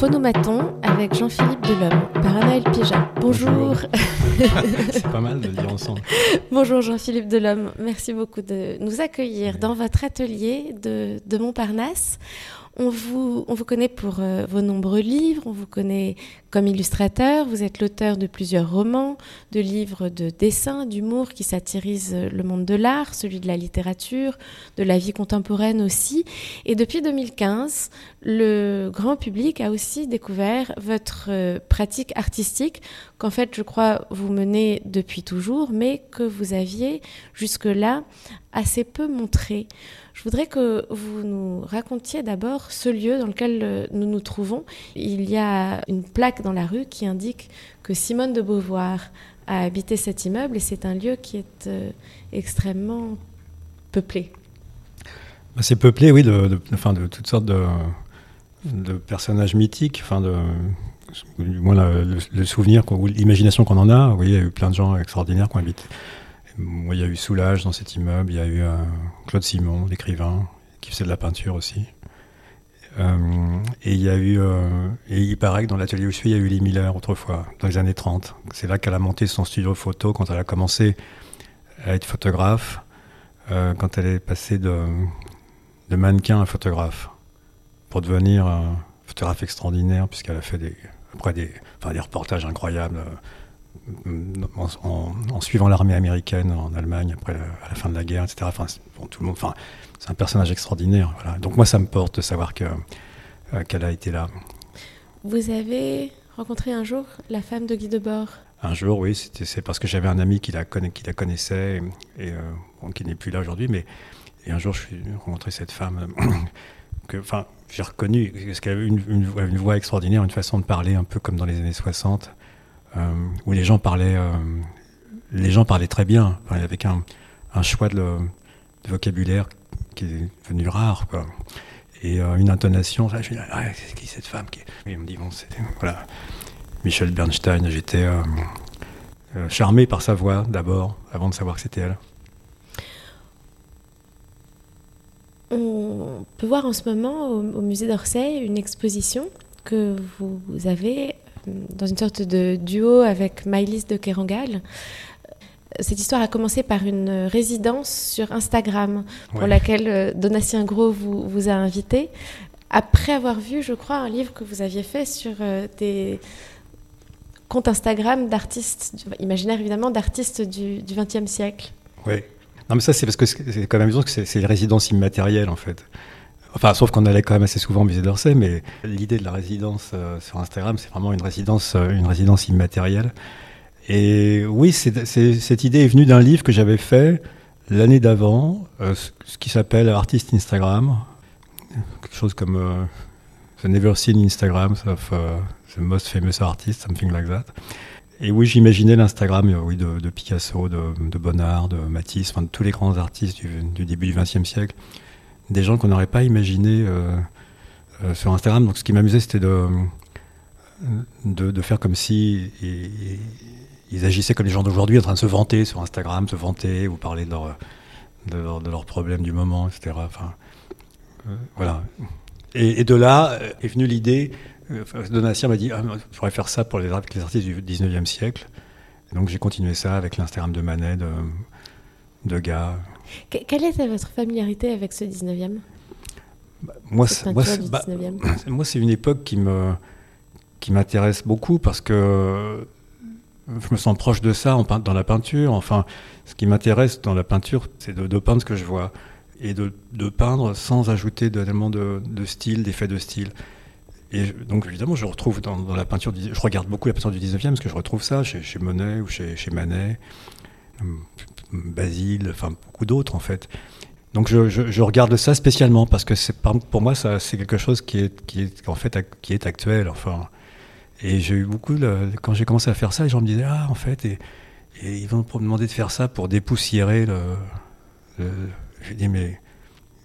Phonomaton avec Jean-Philippe Delhomme par Anaël Pija. Bonjour. C'est pas mal de le dire ensemble. Bonjour Jean-Philippe Delhomme. Merci beaucoup de nous accueillir dans votre atelier de, de Montparnasse. On vous, on vous connaît pour euh, vos nombreux livres, on vous connaît comme illustrateur, vous êtes l'auteur de plusieurs romans, de livres de dessin, d'humour qui satirisent le monde de l'art, celui de la littérature, de la vie contemporaine aussi. Et depuis 2015, le grand public a aussi découvert votre euh, pratique artistique qu'en fait, je crois, vous menez depuis toujours, mais que vous aviez jusque-là assez peu montré. Je voudrais que vous nous racontiez d'abord ce lieu dans lequel euh, nous nous trouvons. Il y a une plaque dans la rue qui indique que Simone de Beauvoir a habité cet immeuble et c'est un lieu qui est euh, extrêmement peuplé. Bah, c'est peuplé, oui, de, toutes sortes de, personnages mythiques, du moins le, souvenir ou l'imagination qu'on en a. Voyez, il y a eu plein de gens extraordinaires qui ont habité il y a eu Soulage dans cet immeuble, il y a eu euh, Claude Simon, l'écrivain, qui faisait de la peinture aussi. Euh, euh, et il paraît que dans l'atelier où je suis, il y a eu Lee Miller autrefois, dans les années 30. C'est là qu'elle a monté son studio photo quand elle a commencé à être photographe, quand elle est passée de, mannequin à photographe, pour devenir photographe extraordinaire, puisqu'elle a fait des, après des, enfin, des reportages incroyables en, suivant l'armée américaine en Allemagne après à la fin de la guerre, etc. Enfin, tout le monde, enfin, c'est un personnage extraordinaire. Voilà. Donc moi, ça me porte de savoir que euh, qu'elle a été là. Vous avez rencontré un jour la femme de Guy Debord? Un jour, oui, c'est parce que j'avais un ami qui la, qui la connaissait et, euh, qui n'est plus là aujourd'hui, mais et un jour, je suis rencontré cette femme que, enfin, j'ai reconnu parce qu'elle avait une, une, une, voix extraordinaire, une façon de parler un peu comme dans les années 60. Euh, où les gens parlaient, euh, les gens parlaient très bien, avec un, choix de, vocabulaire qui est devenu rare. Et euh, une intonation, je me dis, ah, c'est qui cette femme on me dit, bon, voilà, Michel Bernstein. J'étais charmé par sa voix d'abord, avant de savoir que c'était elle. On peut voir en ce moment au musée d'Orsay une exposition que vous avez dans une sorte de duo avec Maïlis de Kerangal. Cette histoire a commencé par une résidence sur Instagram pour laquelle euh, Donatien Gros vous, vous, a invité. Après avoir vu, je crois, un livre que vous aviez fait sur euh, des comptes Instagram d'artistes, imaginaire évidemment, d'artistes du XXe siècle. Oui. Non, mais ça, c'est parce que c'est quand même amusant que c'est une résidence immatérielle, en fait. Enfin, sauf qu'on allait quand même assez souvent au musée d'Orsay, mais l'idée de la résidence euh, sur Instagram, c'est vraiment une résidence, euh, une résidence immatérielle. Et oui, cette idée est venue d'un livre que j'avais fait l'année d'avant, euh, ce qui s'appelle Artist Instagram, quelque chose comme The Never Seen Instagram of The Most Famous Artist, something like that. Et oui, j'imaginais l'Instagram oui, de, Picasso, de, Bonnard, de Matisse, enfin de tous les grands artistes du début du XXe siècle des gens qu'on n'aurait pas imaginé euh, euh, sur Instagram. Donc ce qui m'amusait, c'était de, de, faire comme si ils, agissaient comme les gens d'aujourd'hui, en train de se vanter sur Instagram, se vanter ou parler de, leur, de, leurs problèmes du moment, etc. Enfin, euh, voilà. Et, de là est venue l'idée. Donatien m'a dit ah, je pourrais faire ça pour les, les artistes du 19e siècle. donc j'ai continué ça avec l'Instagram de Manet, de, de. Quelle était votre familiarité avec ce 19e bah, moi, moi, bah, moi, c'est une époque qui me qui m'intéresse beaucoup parce que je me sens proche de ça en, dans la peinture. Enfin, ce qui m'intéresse dans la peinture, c'est de, peindre ce que je vois et de, de peindre sans ajouter tellement de, de style, d'effets de style. Et donc évidemment, je retrouve dans, dans, la peinture, je regarde beaucoup la peinture du 19e parce que je retrouve ça chez, chez Monet ou chez, chez Manet. Basile, enfin beaucoup d'autres en fait. Donc je, regarde ça spécialement parce que pour moi ça c'est quelque chose qui est qui est en fait qui est actuel enfin. Et j'ai eu beaucoup quand j'ai commencé à faire ça, les gens me disaient ah en fait et, ils vont me demander de faire ça pour dépoussiérer le. le j'ai dit mais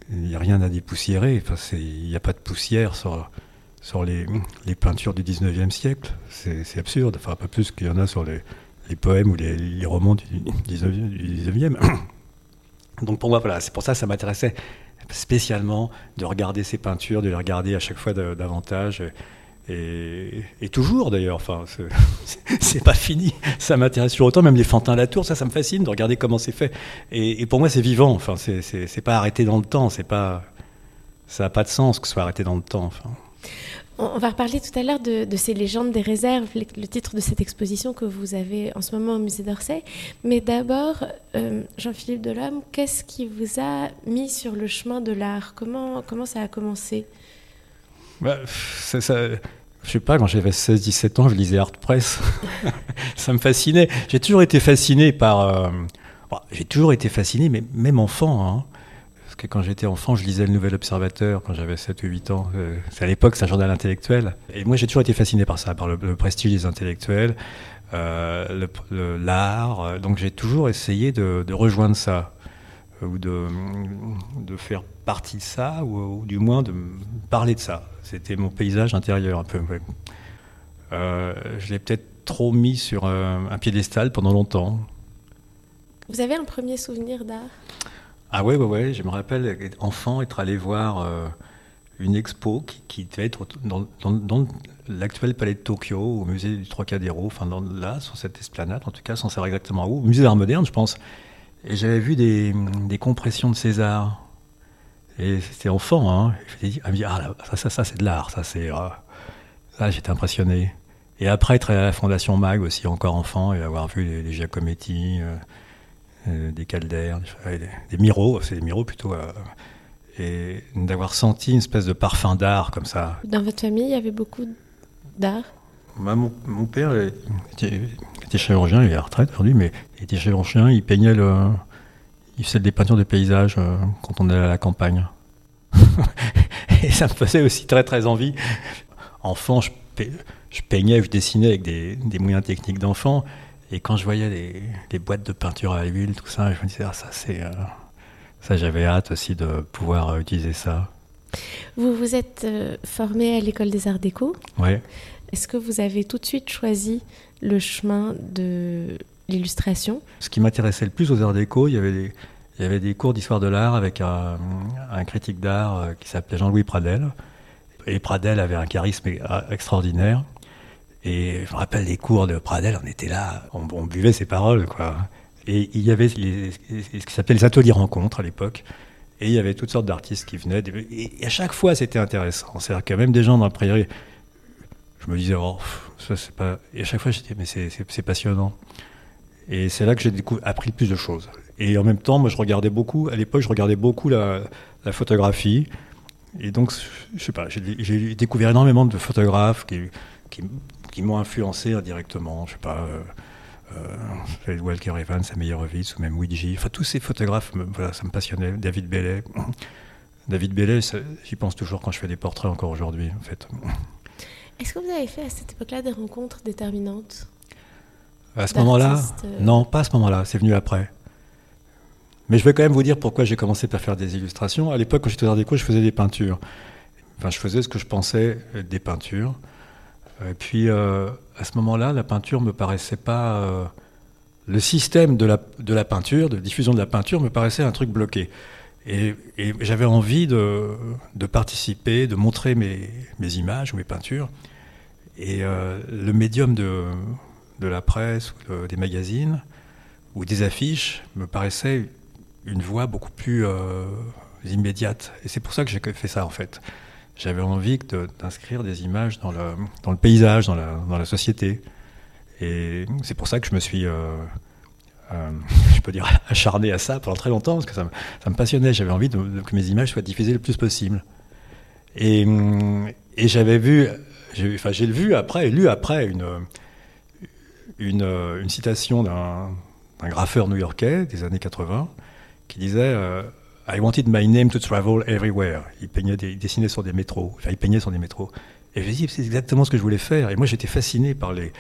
il n'y a rien à dépoussiérer. Enfin il n'y a pas de poussière sur sur les, les peintures du 19e siècle. C'est absurde. Enfin pas plus qu'il y en a sur les les poèmes ou les, romans du 19e. Donc pour moi, voilà, c'est pour ça que ça m'intéressait spécialement de regarder ces peintures, de les regarder à chaque fois davantage Et, toujours d'ailleurs, enfin, c'est pas fini. Ça m'intéresse toujours autant, même les fantins la tour, ça, ça me fascine de regarder comment c'est fait. Et, pour moi, c'est vivant. Enfin, c'est pas arrêté dans le temps. C'est pas, ça n'a pas de sens que ce soit arrêté dans le temps. Enfin. On va reparler tout à l'heure de, ces légendes des réserves, le titre de cette exposition que vous avez en ce moment au musée d'Orsay. Mais d'abord, euh, Jean-Philippe Delhomme, qu'est-ce qui vous a mis sur le chemin de l'art? Comment, ça a commencé? Bah, ça, Je sais pas, quand j'avais 16-17 ans, je lisais Art Press. ça me fascinait. J'ai toujours été fasciné par... Euh, j'ai toujours été fasciné, mais même enfant. Hein, quand j'étais enfant, je lisais le Nouvel Observateur quand j'avais 7 ou 8 ans. Euh, c'est à l'époque, c'est un journal intellectuel. Et moi, j'ai toujours été fasciné par ça, par le, prestige des intellectuels, euh, l'art. Euh, donc j'ai toujours essayé de, rejoindre ça, ou de, faire partie de ça, ou, du moins de parler de ça. C'était mon paysage intérieur un peu. je l'ai peut-être trop mis sur un piédestal pendant longtemps. Vous avez un premier souvenir d'art? Ah ouais, ouais, ouais. Je me rappelle, enfant, être allé voir euh, une expo qui, devait être dans, l'actuel palais de Tokyo, au musée du Trocadéro, enfin là, sur cette esplanade, en tout cas, sans savoir exactement où, musée d'art moderne, je pense. Et j'avais vu des, compressions de César. Et c'était enfant, hein. Je me dit, ah, ça, ça, ça c'est de l'art, ça, c'est. là, ah. j'étais impressionné. Et après, être à la Fondation Mag aussi, encore enfant, et avoir vu les, Giacometti. Euh, des caldaires, des, des miros, c'est des miros plutôt, euh, et d'avoir senti une espèce de parfum d'art comme ça. Dans votre famille, il y avait beaucoup d'art? Bah, mon, père était, chirurgien, il est à la retraite aujourd'hui, mais il était chirurgien, il peignait le, il faisait des peintures de paysages euh, quand on allait à la campagne. et ça me faisait aussi très très envie. Enfant, je, je peignais, je dessinais avec des, des moyens techniques d'enfant. Et quand je voyais les, boîtes de peinture à l'huile, tout ça, je me disais, ah, ça, c'est. Euh, ça, j'avais hâte aussi de pouvoir euh, utiliser ça. Vous vous êtes euh, formé à l'école des arts déco. Oui. Est-ce que vous avez tout de suite choisi le chemin de l'illustration? Ce qui m'intéressait le plus aux arts déco, il y avait des, il y avait des cours d'histoire de l'art avec un, un critique d'art qui s'appelait Jean-Louis Pradel. Et Pradel avait un charisme extraordinaire. Et je me rappelle les cours de Pradel, on était là, on, buvait ses paroles, quoi. Et il y avait ce qui s'appelait les ateliers rencontres à l'époque. Et il y avait toutes sortes d'artistes qui venaient. Et à chaque fois, c'était intéressant. C'est-à-dire que même des gens dans la prairie, je me disais, oh, ça c'est pas. Et à chaque fois, je disais, mais c'est passionnant. Et c'est là que j'ai appris le plus de choses. Et en même temps, moi, je regardais beaucoup, à l'époque, je regardais beaucoup la, photographie. Et donc, je sais pas, j'ai découvert énormément de photographes qui, qui m'ont influencé indirectement. Je sais pas, euh, euh, Walker Evans, Meyerowitz ou même Ouija. Enfin, tous ces photographes, voilà, ça me passionnait. David Bellet. David Bellet, j'y pense toujours quand je fais des portraits encore aujourd'hui, en fait. Est-ce que vous avez fait à cette époque-là des rencontres déterminantes À ce moment-là euh Non, pas à ce moment-là, c'est venu après. Mais je vais quand même vous dire pourquoi j'ai commencé par faire des illustrations. À l'époque, quand j'étais des cours, je faisais des peintures. Enfin, je faisais ce que je pensais des peintures. Et puis, euh, à ce moment-là, la peinture me paraissait pas. Euh, le système de la, de la peinture, de diffusion de la peinture, me paraissait un truc bloqué. Et, j'avais envie de, de, participer, de montrer mes, mes, images ou mes peintures. Et euh, le médium de, de, la presse ou des magazines ou des affiches me paraissait une voie beaucoup plus immédiate. Et c'est pour ça que j'ai fait ça, en fait j'avais envie d'inscrire des images dans le, paysage, dans la, société. Et c'est pour ça que je me suis, euh, euh, je peux dire, acharné à ça pendant très longtemps, parce que ça me, passionnait. J'avais envie que mes images soient diffusées le plus possible. Et, et j'avais vu, enfin j'ai vu après, lu après une, citation d'un graffeur new-yorkais des années 80 qui disait euh, I wanted my name to travel everywhere. Il, peignait des, dessinait sur des métros. Enfin, il peignait sur des métros. Et je me dit, c'est exactement ce que je voulais faire. Et moi, j'étais fasciné par les,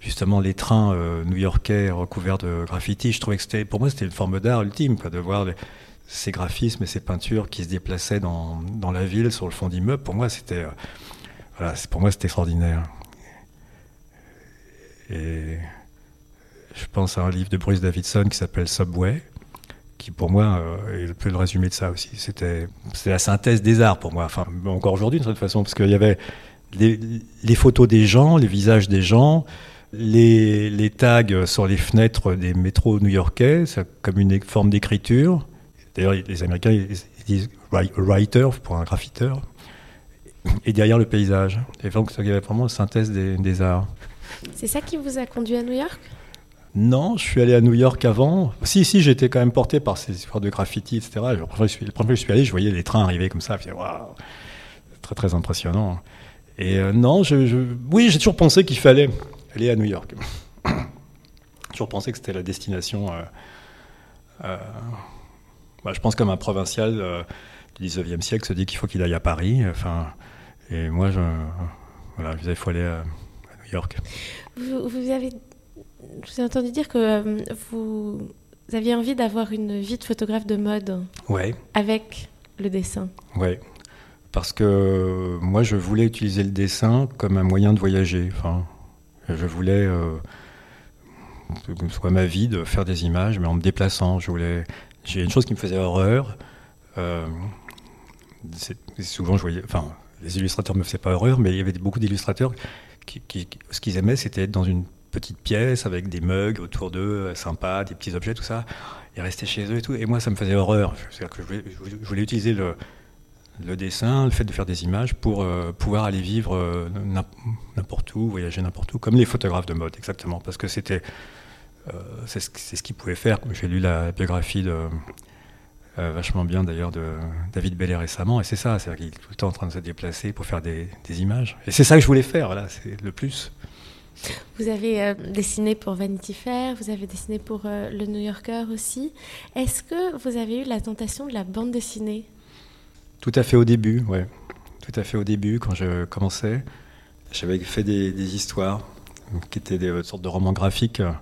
justement les trains euh, new-yorkais recouverts de graffiti. Je trouvais que c'était, pour moi, c'était une forme d'art ultime, quoi, de voir ces graphismes et ces peintures qui se déplaçaient dans, dans la ville sur le fond d'immeubles. Pour moi, c'était, euh, voilà, pour moi, c'était extraordinaire. Et je pense à un livre de Bruce Davidson qui s'appelle Subway qui pour moi euh, est un peu le résumé de ça aussi. C'était la synthèse des arts pour moi, enfin encore aujourd'hui de toute façon, parce qu'il y avait les, photos des gens, les visages des gens, les, tags sur les fenêtres des métros new-yorkais, comme une forme d'écriture. D'ailleurs, les Américains ils disent writer pour un graffiteur. Et derrière le paysage. Et donc, il y avait vraiment une synthèse des, arts. C'est ça qui vous a conduit à New York? Non, je suis allé à New York avant. Si, si, j'étais quand même porté par ces histoires de graffiti, etc. La première fois que je suis allé, je voyais les trains arriver comme ça. Waouh, très très impressionnant. Et euh, non, oui, j'ai toujours pensé qu'il fallait aller à New York. j'ai toujours pensé que c'était la destination. Euh, euh, bah, je pense comme un provincial du 19e siècle se dit qu'il faut qu'il aille à Paris. Enfin, et moi, je, voilà, disais, il faut aller à, New York. Vous, avez, je vous ai entendu dire que vous, aviez envie d'avoir une vie de photographe de mode. Ouais. Avec le dessin. Ouais parce que moi je voulais utiliser le dessin comme un moyen de voyager. Enfin, je voulais euh, que ce soit ma vie de faire des images, mais en me déplaçant. Je voulais. J'ai une chose qui me faisait horreur. Euh, souvent, je voyais. Enfin, les illustrateurs me faisaient pas horreur, mais il y avait beaucoup d'illustrateurs qui, ce qu'ils aimaient, c'était être dans une petite pièce avec des mugs autour d'eux, sympas, des petits objets, tout ça, et rester chez eux et tout. Et moi, ça me faisait horreur. C'est-à-dire que je voulais utiliser le, dessin, le fait de faire des images pour euh, pouvoir aller vivre euh, n'importe où, voyager n'importe où, comme les photographes de mode, exactement. Parce que c'était, euh, c'est ce, qu'ils pouvaient faire. J'ai lu la biographie de, vachement bien d'ailleurs de David Bellet récemment, et c'est ça, c'est qu'il est tout le temps en train de se déplacer pour faire des, images. Et c'est ça que je voulais faire, voilà, c'est le plus. Vous avez dessiné pour Vanity Fair, vous avez dessiné pour le New Yorker aussi. Est-ce que vous avez eu la tentation de la bande dessinée? Tout à fait au début, ouais. Tout à fait au début, quand je commençais, j'avais fait des, histoires qui étaient des sortes de romans graphiques euh,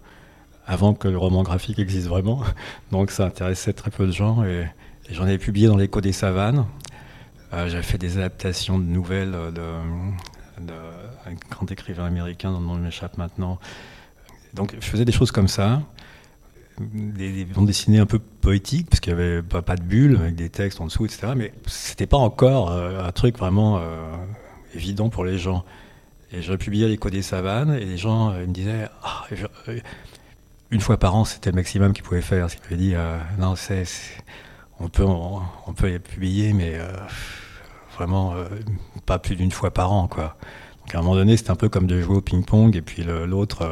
avant que le roman graphique existe vraiment. Donc ça intéressait très peu de gens et, j'en avais publié dans l'écho des savanes. Euh, j'avais fait des adaptations de nouvelles d'un grand écrivain américain dont le nom m'échappe maintenant. Donc je faisais des choses comme ça des, bandes dessinées un peu poétiques, parce qu'il n'y avait pas, de bulles avec des textes en dessous, etc. Mais c'était pas encore euh, un truc vraiment euh, évident pour les gens. Et je publiais l'écho des savanes, et les gens euh, me disaient ah, une fois par an, c'était le maximum qu'ils pouvaient faire. Ils m'avaient dit non, c'est, on peut, on, peut les publier, mais vraiment pas plus d'une fois par an, quoi. Donc à un moment donné, c'était un peu comme de jouer au ping-pong, et puis l'autre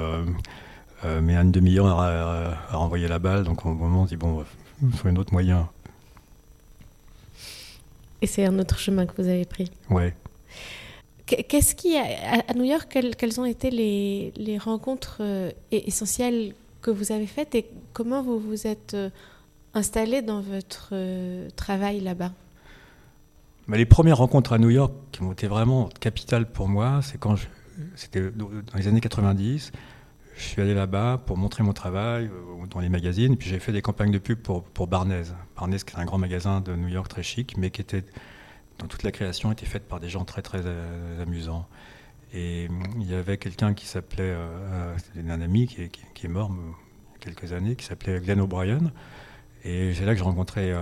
euh, mais une demi-heure à, renvoyer la balle, donc au moment on dit bon, il faut un autre moyen. Et c'est un autre chemin que vous avez pris. Ouais. Qu'est-ce qui, à New York, quelles, ont été les, les rencontres euh, essentielles que vous avez faites et comment vous vous êtes euh, installé dans votre travail là-bas? Les premières rencontres à New York qui ont été vraiment capitales pour moi, c'est quand c'était dans les années 90 je suis allé là-bas pour montrer mon travail euh, dans les magazines. Puis j'ai fait des campagnes de pub pour, pour Barnes. Barnes, qui est un grand magasin de New York très chic, mais qui était, dans toute la création, était faite par des gens très très euh, amusants. Et mm, il y avait quelqu'un qui s'appelait, euh, un ami qui, est, mort il y a quelques années, qui s'appelait Glenn O'Brien. Et c'est là que j'ai rencontré,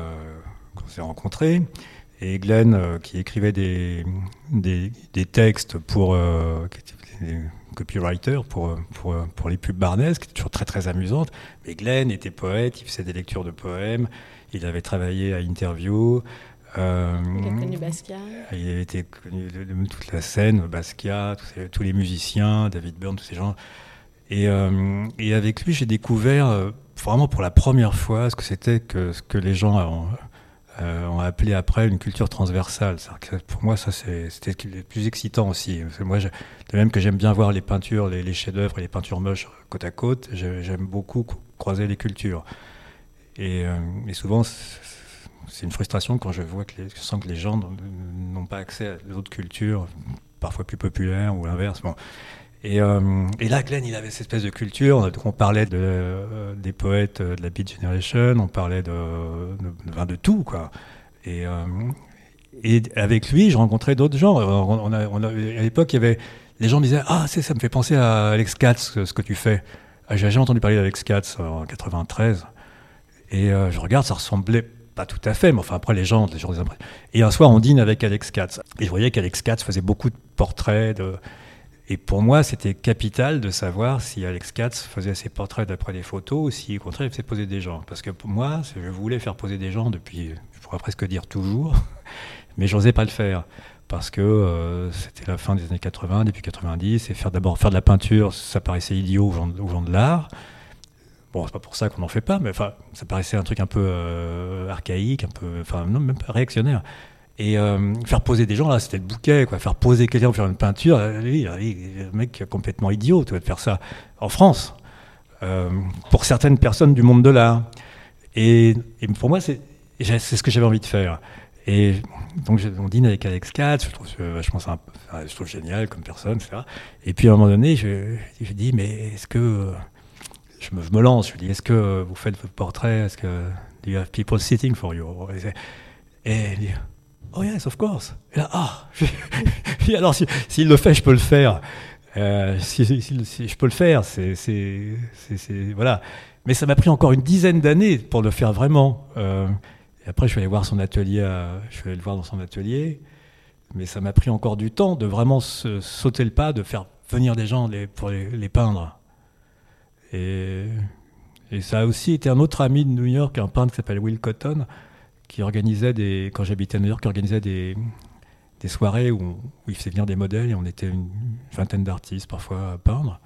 qu'on s'est rencontrés. Et Glenn, qui écrivait des, des, des textes pour, copywriter pour, pour, pour les pubs barnaises, qui était toujours très très amusante. Mais Glenn était poète, il faisait des lectures de poèmes, il avait travaillé à Interview. Euh, il a connu Basquiat. Il avait été connu de, toute la scène, Basquiat, tous, les musiciens, David Byrne, tous ces gens. Et, euh, et avec lui, j'ai découvert euh, vraiment pour la première fois ce que c'était que ce que les gens euh, on a appelé après une culture transversale. Pour moi, ça c'était le plus excitant aussi. moi, de même que j'aime bien voir les peintures, les, chefs-d'œuvre et les peintures moches côte à côte, j'aime beaucoup croiser les cultures. Et, euh, souvent, c'est une frustration quand je vois que je sens que les gens n'ont pas accès à d'autres cultures, parfois plus populaires ou l'inverse. Euh, et, là, Glenn, il avait cette espèce de culture. On parlait euh, des poètes de la Beat Generation, on parlait de, de, tout, quoi. Et, euh, et, avec lui, je rencontrais d'autres gens. À l'époque, il y avait, les gens me disaient Ah, ça me fait penser à Alex Katz, ce que tu fais. Ah, j'ai jamais entendu parler d'Alex Katz en 93. Et je regarde, ça ressemblait pas tout à fait, mais enfin après les gens, les gens des Et un soir, on dîne avec Alex Katz. Et je voyais qu'Alex Katz faisait beaucoup de portraits. De... Et pour moi, c'était capital de savoir si Alex Katz faisait ses portraits d'après des photos ou si, au contraire, il faisait poser des gens. Parce que pour moi, je voulais faire poser des gens depuis, je pourrais presque dire toujours, mais j'osais pas le faire. Parce que euh, c'était la fin des années 80, début 90, et faire d'abord faire de la peinture, ça paraissait idiot aux gens, de l'art. Bon, c'est pas pour ça qu'on n'en fait pas, mais enfin, ça paraissait un truc un peu euh, archaïque, un peu, enfin, même pas réactionnaire. Et euh, faire poser des gens, là, c'était le bouquet, quoi. Faire poser quelqu'un pour faire une peinture, lui, le mec complètement idiot, tu vois, de faire ça en France, euh, pour certaines personnes du monde de l'art. Et, et, pour moi, c'est ce que j'avais envie de faire. Et donc, on dîne avec Alex Katz, je trouve vachement sympa, je trouve génial comme personne, etc. Et puis, à un moment donné, je, je dis, mais est-ce que je me, lance, je lui dis est-ce que vous faites votre portrait Est-ce que do you have people sitting for you? Et dit oh yes, of course. Et là, ah, alors s'il le fait, je peux le faire. Euh, si, je peux le faire, c'est, voilà. Mais ça m'a pris encore une dizaine d'années pour le faire vraiment. Euh, et après, je suis allé voir son atelier, je suis allé le voir dans son atelier. Mais ça m'a pris encore du temps de vraiment sauter le pas, de faire venir des gens pour les peindre. Et, ça a aussi été un autre ami de New York, un peintre qui s'appelle Will Cotton, qui organisait des, quand j'habitais à New York, organisait des, des soirées où, il faisait venir des modèles et on était une vingtaine d'artistes parfois à peindre.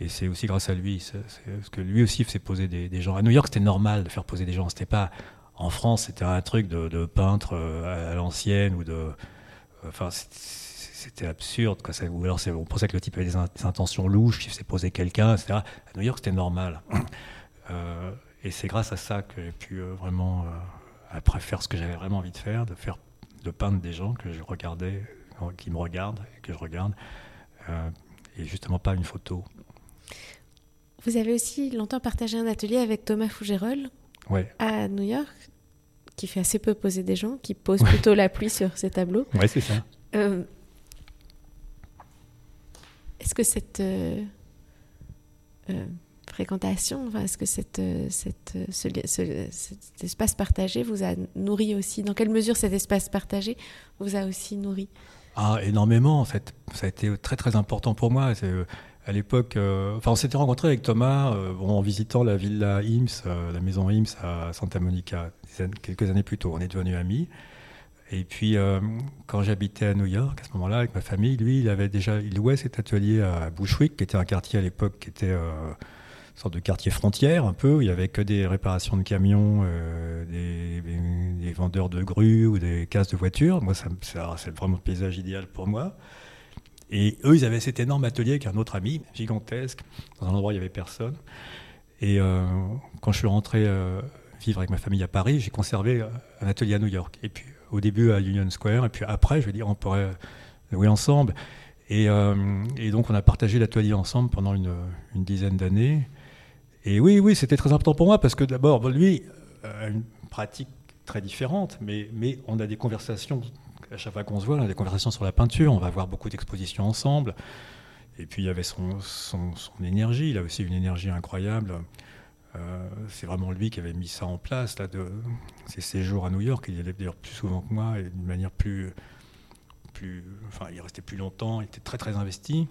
Et c'est aussi grâce à lui, parce que lui aussi faisait poser des, gens. À New York, c'était normal de faire poser des gens. C'était pas en France, c'était un truc de, peintre euh, à, l'ancienne ou de. Enfin, c'était absurde. Quoi. Ou alors on pensait que le type avait des, intentions louches, qu'il faisait poser quelqu'un, etc. À New York, c'était normal. Euh, et c'est grâce à ça que j'ai pu euh, vraiment, après faire ce que j'avais vraiment envie de faire, de, faire, de peindre des gens que je regardais, qui me regardent, et que je regarde, et justement pas une photo. Vous avez aussi longtemps partagé un atelier avec Thomas ouais. à New York, qui fait assez peu poser des gens, qui pose plutôt la pluie sur ses tableaux. Oui, c'est ça. Est-ce que cette euh, euh, fréquentation, est-ce que cette, euh, cette, cet espace partagé vous a nourri aussi? Dans quelle mesure cet espace partagé vous a aussi nourri? Ah, Énormément, en fait. Ça a été très très important pour moi. À l'époque, enfin, on s'était rencontré avec Thomas en visitant la villa Ims, la maison Ims à Santa Monica, quelques années plus tôt. On est devenus amis. Et puis, euh, quand j'habitais à New York, à ce moment-là, avec ma famille, lui, il avait déjà, il louait cet atelier à Bushwick, qui était un quartier à l'époque qui était euh, sorte de quartier frontière, un peu. Où il y avait que des réparations de camions, euh, des, vendeurs de grues ou des cases de voitures. Moi, c'est vraiment le paysage idéal pour moi. Et eux, ils avaient cet énorme atelier avec un autre ami, gigantesque, dans un endroit où il n'y avait personne. Et quand je suis rentré vivre avec ma famille à Paris, j'ai conservé un atelier à New York. Et puis au début à Union Square, et puis après, je veux dire, on pourrait jouer ensemble. Et, euh, donc, on a partagé l'atelier ensemble pendant une dizaine d'années. Et oui, oui, c'était très important pour moi parce que d'abord, lui a une pratique très différente, mais, mais on a des conversations, à chaque fois qu'on se voit, on a des conversations sur la peinture, on va voir beaucoup d'expositions ensemble. Et puis il y avait son, son, son, énergie, il a aussi une énergie incroyable. Euh, c'est vraiment lui qui avait mis ça en place, là, de ses séjours à New York. Il y allait d'ailleurs plus souvent que moi et d'une manière plus, plus. Enfin, il restait plus longtemps, il était très très investi.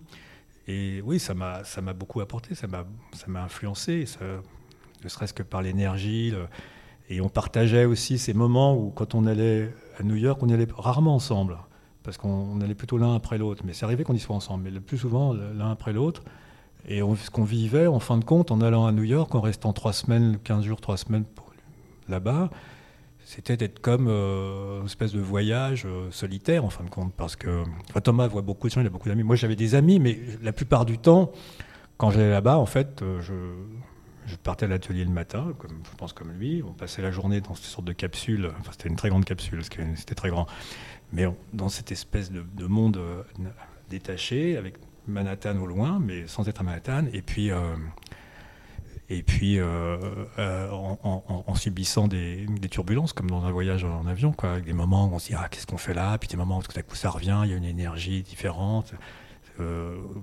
Et oui, ça m'a, beaucoup apporté, ça m'a, influencé, ne serait-ce que par l'énergie. et on partageait aussi ces moments où, quand on allait à New York, on y allait rarement ensemble, parce qu'on allait plutôt l'un après l'autre. Mais c'est arrivé qu'on y soit ensemble, mais le plus souvent l'un après l'autre. Et ce qu'on vivait, en fin de compte, en allant à New York, en restant trois semaines, 15 jours, trois semaines là-bas, c'était d'être comme euh, une espèce de voyage euh, solitaire, en fin de compte. Parce que Thomas voit beaucoup de gens, il a beaucoup d'amis. Moi, j'avais des amis, mais la plupart du temps, quand j'allais là-bas, en fait, euh, je, je, partais à l'atelier le matin, comme, je pense comme lui. On passait la journée dans cette sorte de capsule. Enfin, c'était une très grande capsule, parce que c'était très grand. Mais dans cette espèce de, de monde détaché, avec Manhattan au loin, mais sans être à Manhattan, et puis, et puis euh, euh, en, subissant des, turbulences, comme dans un voyage en avion, quoi, avec des moments où on se dit ah, qu'est-ce qu'on fait là, puis des moments où tout à coup ça revient, il y a une énergie différente.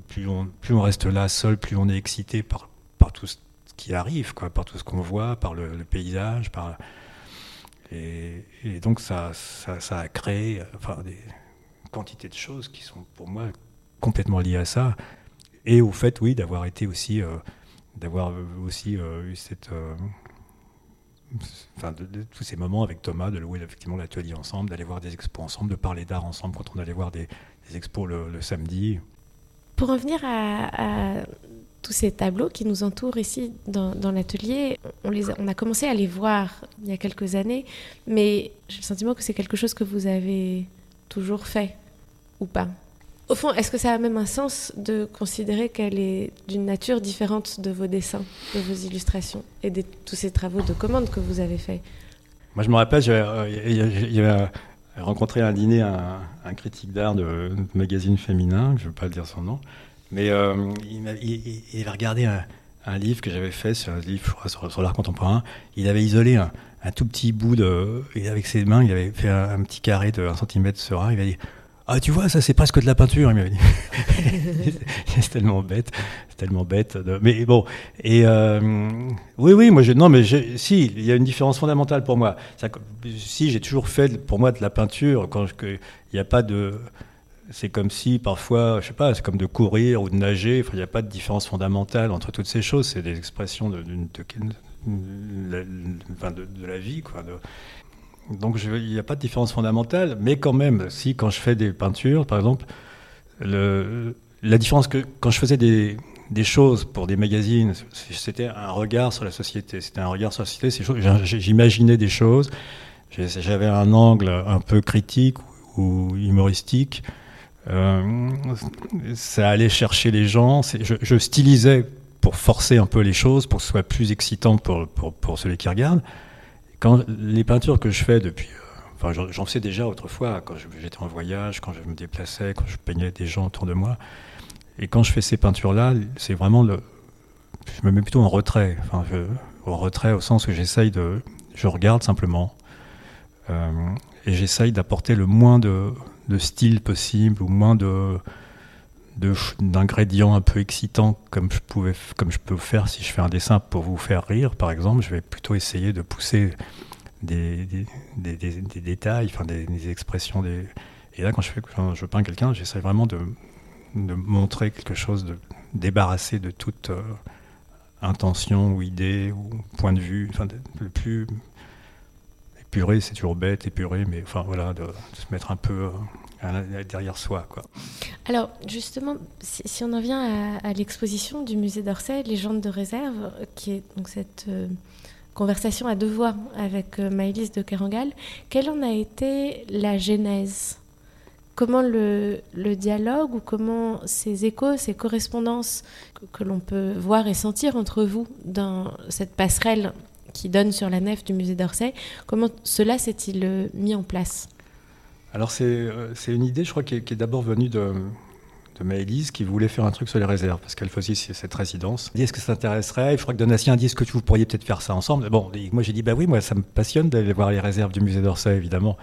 plus, on, plus on reste là seul, plus on est excité par, par tout ce qui arrive, quoi, par tout ce qu'on voit, par le, paysage, par Et, donc ça, ça, a créé enfin, des quantités de choses qui sont pour moi complètement liées à ça. Et au fait, oui, d'avoir été aussi, euh, d'avoir aussi eu cette enfin, de, tous ces moments avec Thomas, de louer effectivement l'atelier ensemble, d'aller voir des expos ensemble, de parler d'art ensemble quand on allait voir des, expos le, samedi. Pour revenir à, tous ces tableaux qui nous entourent ici dans, l'atelier, on, on a commencé à les voir il y a quelques années, mais j'ai le sentiment que c'est quelque chose que vous avez toujours fait, ou pas? Au fond, est-ce que ça a même un sens de considérer qu'elle est d'une nature différente de vos dessins, de vos illustrations et de tous ces travaux de commande que vous avez faits? Moi, je me rappelle, j'avais rencontré un dîner un, critique d'art de, magazine féminin, je ne veux pas le dire son nom, mais euh, il, avait regardé un, livre que j'avais fait sur un livre sur, l'art contemporain. Il avait isolé un, tout petit bout de. Avec ses mains, il avait fait un, petit carré de 1 cm sur un. Il avait dit ah, tu vois, ça c'est presque de la peinture, il m'avait dit. c'est tellement bête, c'est tellement bête. Mais bon, et euh, oui, oui, moi, je... non, mais si, il y a une différence fondamentale pour moi. Si j'ai toujours fait pour moi de la peinture, quand il n'y a pas de, c'est comme si parfois, je sais pas, c'est comme de courir ou de nager. il n'y a pas de différence fondamentale entre toutes ces choses. C'est des expressions de, de, de, la vie, quoi. Donc il n'y a pas de différence fondamentale, mais quand même, si quand je fais des peintures, par exemple, la différence que quand je faisais des, choses pour des magazines, c'était un regard sur la société. C'était un regard sur la société. J'imaginais des choses. J'avais un angle un peu critique ou humoristique. Euh, ça allait chercher les gens. Je, stylisais pour forcer un peu les choses, pour que ce soit plus excitant pour, pour, pour celui qui regarde. Quand les peintures que je fais depuis, euh, enfin j'en faisais déjà autrefois quand j'étais en voyage, quand je me déplaçais, quand je peignais des gens autour de moi. Et quand je fais ces peintures-là, c'est vraiment je me mets plutôt en retrait. Enfin, au retrait au sens où j'essaye de, je regarde simplement euh, et j'essaye d'apporter le moins de, de, style possible ou moins de d'ingrédients un peu excitants comme je pouvais comme je peux faire si je fais un dessin pour vous faire rire par exemple je vais plutôt essayer de pousser des, des, des, détails enfin des, expressions des et là quand je fais quand je peins quelqu'un j'essaie vraiment de, de, montrer quelque chose de débarrassé de toute euh, intention ou idée ou point de vue enfin le plus épuré c'est toujours bête épuré mais enfin voilà de, se mettre un peu euh, derrière soi. Alors justement, si, on en vient à, l'exposition du musée d'Orsay, Légendes de réserve, qui est donc cette euh, conversation à deux voix avec euh, de Kerangal, quelle en a été la genèse? Comment le, dialogue ou comment ces échos, ces correspondances que, que l'on peut voir et sentir entre vous dans cette passerelle qui donne sur la nef du musée d'Orsay, comment cela s'est-il euh, mis en place? Alors euh, c'est une idée, je crois, qui est, d'abord venue de, de Maëlys, qui voulait faire un truc sur les réserves, parce qu'elle faisait cette résidence. Elle dit, est-ce que ça t'intéresserait? Je crois que Donatien dit, est-ce que vous pourriez peut-être faire ça ensemble Bon, moi j'ai dit, bah oui, moi ça me passionne d'aller voir les réserves du musée d'Orsay, évidemment.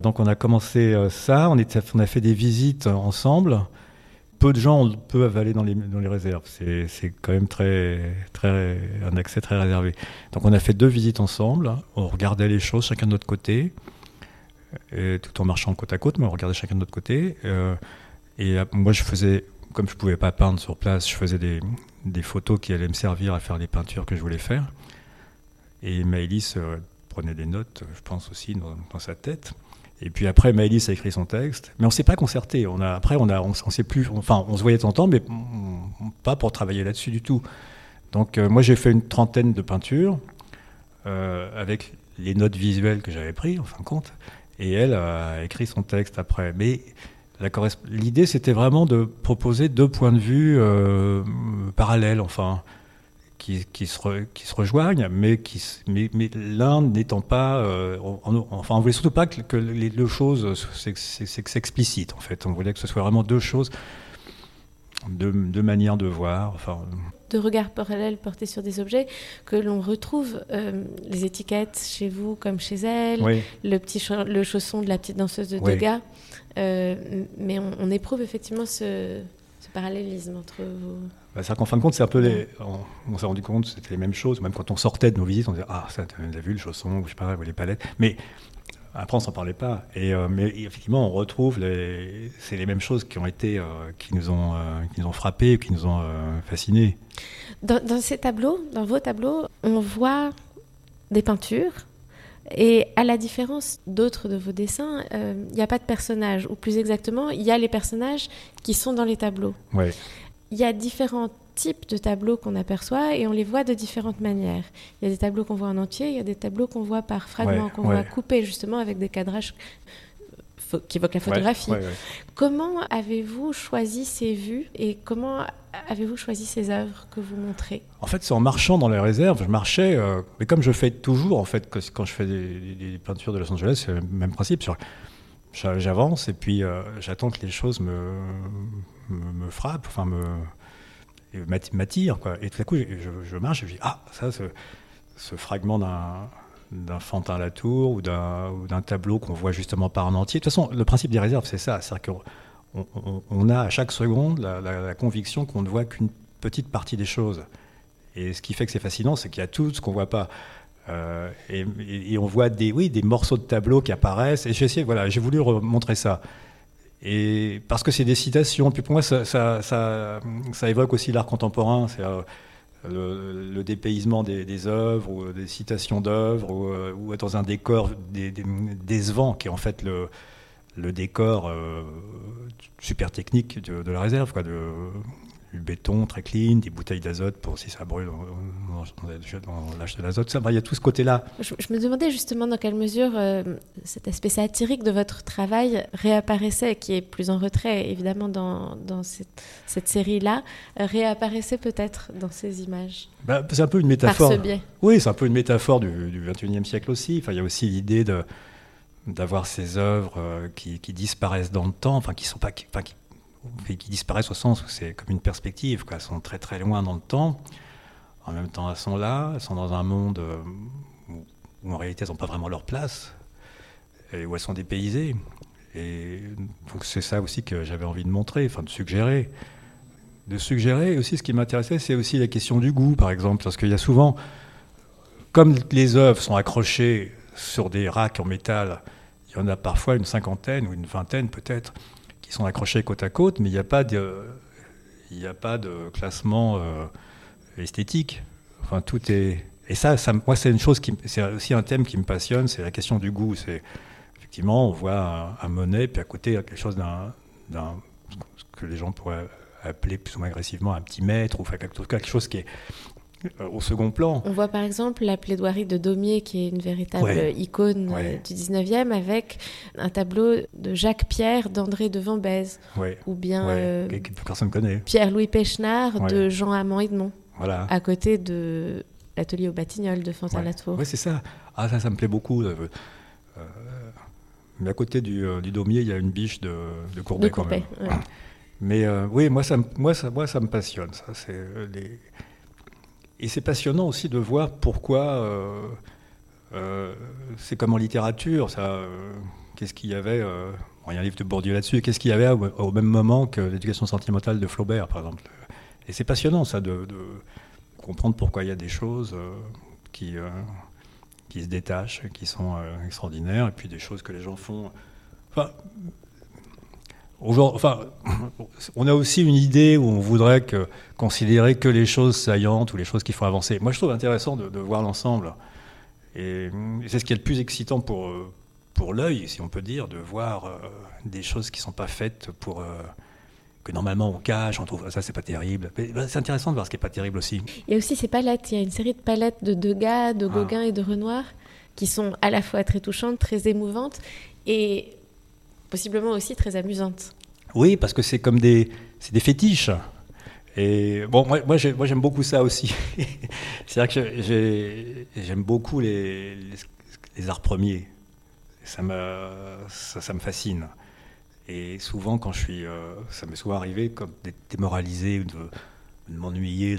Donc on a commencé euh, ça, on, on a fait des visites ensemble. Peu de gens peuvent aller dans les, dans les réserves. C'est quand même très, très, un accès très réservé. Donc on a fait deux visites ensemble. On regardait les choses chacun de notre côté tout en marchant côte à côte, mais on regardait chacun de notre côté. Euh, et euh, moi, je faisais, comme je ne pouvais pas peindre sur place, je faisais des, photos qui allaient me servir à faire les peintures que je voulais faire. Et Maëlys euh, prenait des notes, je pense aussi, dans, sa tête. Et puis après, Maëlys a écrit son texte, mais on ne s'est pas concerté. On a, après, on, a, on, sait plus, enfin, on se voyait de temps, mais pas pour travailler là-dessus du tout. Donc moi, j'ai fait une trentaine de peintures avec les notes visuelles que j'avais prises, en fin de compte et elle a écrit son texte après. Mais l'idée, c'était vraiment de proposer deux points de vue euh, parallèles, enfin, qui, qui, se qui, se rejoignent, mais, mais, mais l'un n'étant pas. Euh, enfin, on voulait surtout pas que, les deux choses s'explicitent, en fait. On voulait que ce soit vraiment deux choses, deux, deux manières de voir. Enfin, de regards parallèles portés sur des objets que l'on retrouve euh, les étiquettes chez vous comme chez elle, le petit le chausson de la petite danseuse de Degas. Euh, mais on, éprouve effectivement ce, parallélisme entre vous bah, C'est-à-dire qu'en fin de compte, c'est un peu les. On, s'est rendu compte que c'était les mêmes choses. Même quand on sortait de nos visites, on disait Ah, ça, tu as vu le chausson, ou je sais pas, ou les palettes. Mais après, on s'en parlait pas. Et, euh, mais effectivement, on retrouve les, c'est les mêmes choses qui ont été, euh, qui nous ont, euh, qui nous ont frappés, qui nous ont fascinés. Dans, dans, ces tableaux, dans vos tableaux, on voit des peintures. Et à la différence d'autres de vos dessins, il n'y a pas de personnages, ou plus exactement, il y a les personnages qui sont dans les tableaux. Ouais. Il y a différents types de tableaux qu'on aperçoit et on les voit de différentes manières. Il y a des tableaux qu'on voit en entier, il y a des tableaux qu'on voit par fragments, qu'on voit coupés justement avec des cadrages qui évoquent la photographie. comment avez-vous choisi ces vues et comment avez-vous choisi ces œuvres que vous montrez? En fait, c'est en marchant dans les réserves. Je marchais, euh, mais comme je fais toujours, en fait, quand je fais des, peintures de Los Angeles, c'est le même principe. J'avance et puis euh, j'attends que les choses me, me, frappent, enfin me, m'attire. Quoi. Et tout à coup, je, marche et je dis Ah, ça, ce, fragment d'un d'un Fantin Latour ou d'un tableau qu'on voit justement pas en entier. De toute façon, le principe des réserves, c'est ça. C'est-à-dire qu'on on, a à chaque seconde la, conviction qu'on ne voit qu'une petite partie des choses. Et ce qui fait que c'est fascinant, c'est qu'il y a tout ce qu'on voit pas. Euh, et, on voit des, oui, des morceaux de tableaux qui apparaissent. Et j'ai voilà, j'ai voulu montrer ça. Et parce que c'est des citations. Puis pour moi, ça, évoque aussi l'art contemporain. C'est euh, le, dépaysement des, des, œuvres ou des citations d'œuvres ou, euh, ou, dans un décor décevant qui est en fait le, le décor euh, super technique de, la réserve, du béton très clean, des bouteilles d'azote pour si ça brûle dans, l'âge de l'azote. Il y a tout ce côté-là. Je, me demandais justement dans quelle mesure euh, cet aspect satirique de votre travail réapparaissait, qui est plus en retrait évidemment dans, dans cette, cette série-là, euh, réapparaissait peut-être dans ces images? Bah, c'est un peu une métaphore. Par ce biais. Oui, c'est un peu une métaphore du, du 21e siècle aussi. Enfin, il y a aussi l'idée de d'avoir ces œuvres euh, qui, qui, disparaissent dans le temps, enfin qui sont pas, enfin, qui qui disparaissent au sens où c'est comme une perspective, quoi. Elles sont très très loin dans le temps. En même temps, elles sont là, elles sont dans un monde euh, où, en réalité elles n'ont pas vraiment leur place, et où elles sont dépaysées. Et donc c'est ça aussi que j'avais envie de montrer, enfin de suggérer. De suggérer aussi, ce qui m'intéressait, c'est aussi la question du goût, par exemple, parce qu'il y a souvent, comme les œuvres sont accrochées sur des racks en métal, il y en a parfois une cinquantaine ou une vingtaine peut-être, qui sont accrochés côte à côte, mais il n'y a pas de, a pas de classement euh, esthétique. Enfin, tout est. Et ça, ça moi, c'est une chose qui, c'est aussi un thème qui me passionne, c'est la question du goût. C'est effectivement, on voit un, Monet, puis à côté, il y a quelque chose d'un, ce que les gens pourraient appeler plus ou moins agressivement un petit maître, ou quelque chose qui est au second plan. On voit par exemple la plaidoirie de Daumier, qui est une véritable icône euh, du 19e, avec un tableau de Jacques Pierre d'André de Vambèze. Ou bien euh, personne connaît. Pierre-Louis Pechnard de Jean Amand Edmond. Voilà. À côté de l'atelier au Batignolles de Fontaine-Latour. Oui, c'est ça. Ah, ça, ça me plaît beaucoup. mais à côté du, du, Daumier, il y a une biche de, de Courbet, quand même. Mais oui, moi ça, moi, ça, moi, ça me passionne. Ça, c'est les et c'est passionnant aussi de voir pourquoi euh, euh, c'est comme en littérature, ça. Euh, qu'est-ce qu'il y avait Il y a un livre de Bourdieu là-dessus. Qu'est-ce qu'il y avait au, même moment que l'éducation sentimentale de Flaubert, par exemple Et c'est passionnant, ça, de, comprendre pourquoi il y a des choses qui, qui se détachent, qui sont extraordinaires, et puis des choses que les gens font. Enfin, on a aussi une idée où on voudrait que, considérer que les choses saillantes ou les choses qu'il faut avancer. Moi, je trouve intéressant de, voir l'ensemble. Et c'est ce qui est le plus excitant pour, pour l'œil, si on peut dire, de voir euh, des choses qui ne sont pas faites pour. Euh, que normalement on cache, on trouve ça c'est pas terrible. Bah, c'est intéressant de voir ce qui est pas terrible aussi. Il y a aussi ces palettes, il y a une série de palettes de Degas, de ah. Gauguin et de Renoir qui sont à la fois très touchantes, très émouvantes. Et possiblement aussi très amusante. Oui, parce que c'est comme des, des fétiches. Et bon, moi, moi j'aime beaucoup ça aussi. C'est-à-dire que j'aime beaucoup les, arts premiers. Ça me, ça, me fascine. Et souvent, quand je suis. Euh, ça m'est souvent arrivé d'être démoralisé, de, de m'ennuyer,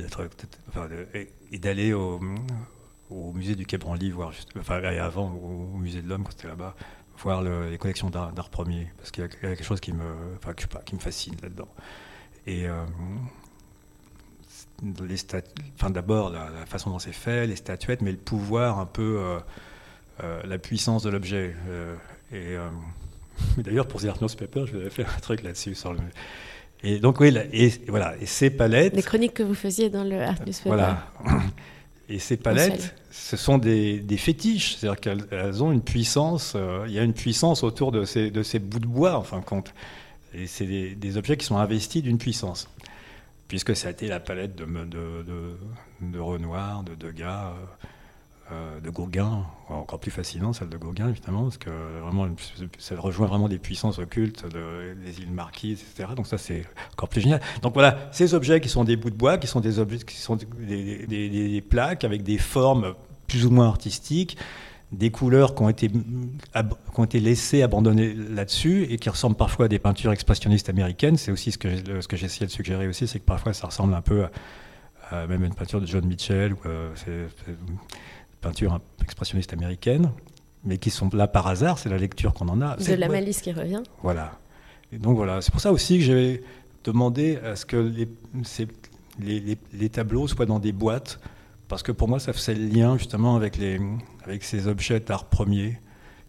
enfin, et, d'aller au, musée du Quai Branly, voir juste, enfin, avant, au, au musée de l'Homme, quand c'était là-bas, voir les collections d'art premier, parce qu'il y a quelque chose qui me, enfin, qui me fascine là-dedans. Et les enfin, d'abord la, façon dont c'est fait, les statuettes, mais le pouvoir un peu, la puissance de l'objet. et d'ailleurs pour The Art Newspaper, je vais faire un truc là-dessus sur le et donc, oui, et, voilà, et ces palettes. Les chroniques que vous faisiez dans le Art Newspaper. Voilà. Et ces palettes, ce sont des, des fétiches, c'est-à-dire qu'elles ont une puissance, euh, il y a une puissance autour de ces, de ces bouts de bois, en fin de compte. Et c'est des, des, objets qui sont investis d'une puissance. Puisque ça a été la palette de, de, de, de Renoir, de Degas. Euh, euh, de Gauguin, encore plus fascinant celle de Gauguin évidemment, parce que vraiment ça rejoint vraiment des puissances occultes des îles Marquises, etc. Donc ça c'est encore plus génial. Donc voilà, ces objets qui sont des bouts de bois, qui sont des objets, qui sont des, plaques avec des formes plus ou moins artistiques, des couleurs qui ont été, qui ont été laissées abandonnées là-dessus et qui ressemblent parfois à des peintures expressionnistes américaines. C'est aussi ce que, ce que essayé de suggérer aussi, c'est que parfois ça ressemble un peu à, même une peinture de John Mitchell. Euh, peinture expressionniste américaine, mais qui sont là par hasard, c'est la lecture qu'on en a. De la malice qui revient. Voilà. Et donc voilà, c'est pour ça aussi que j'ai demandé à ce que les, les, les, tableaux soient dans des boîtes, parce que pour moi, ça faisait le lien justement avec, les, avec ces objets d'art premier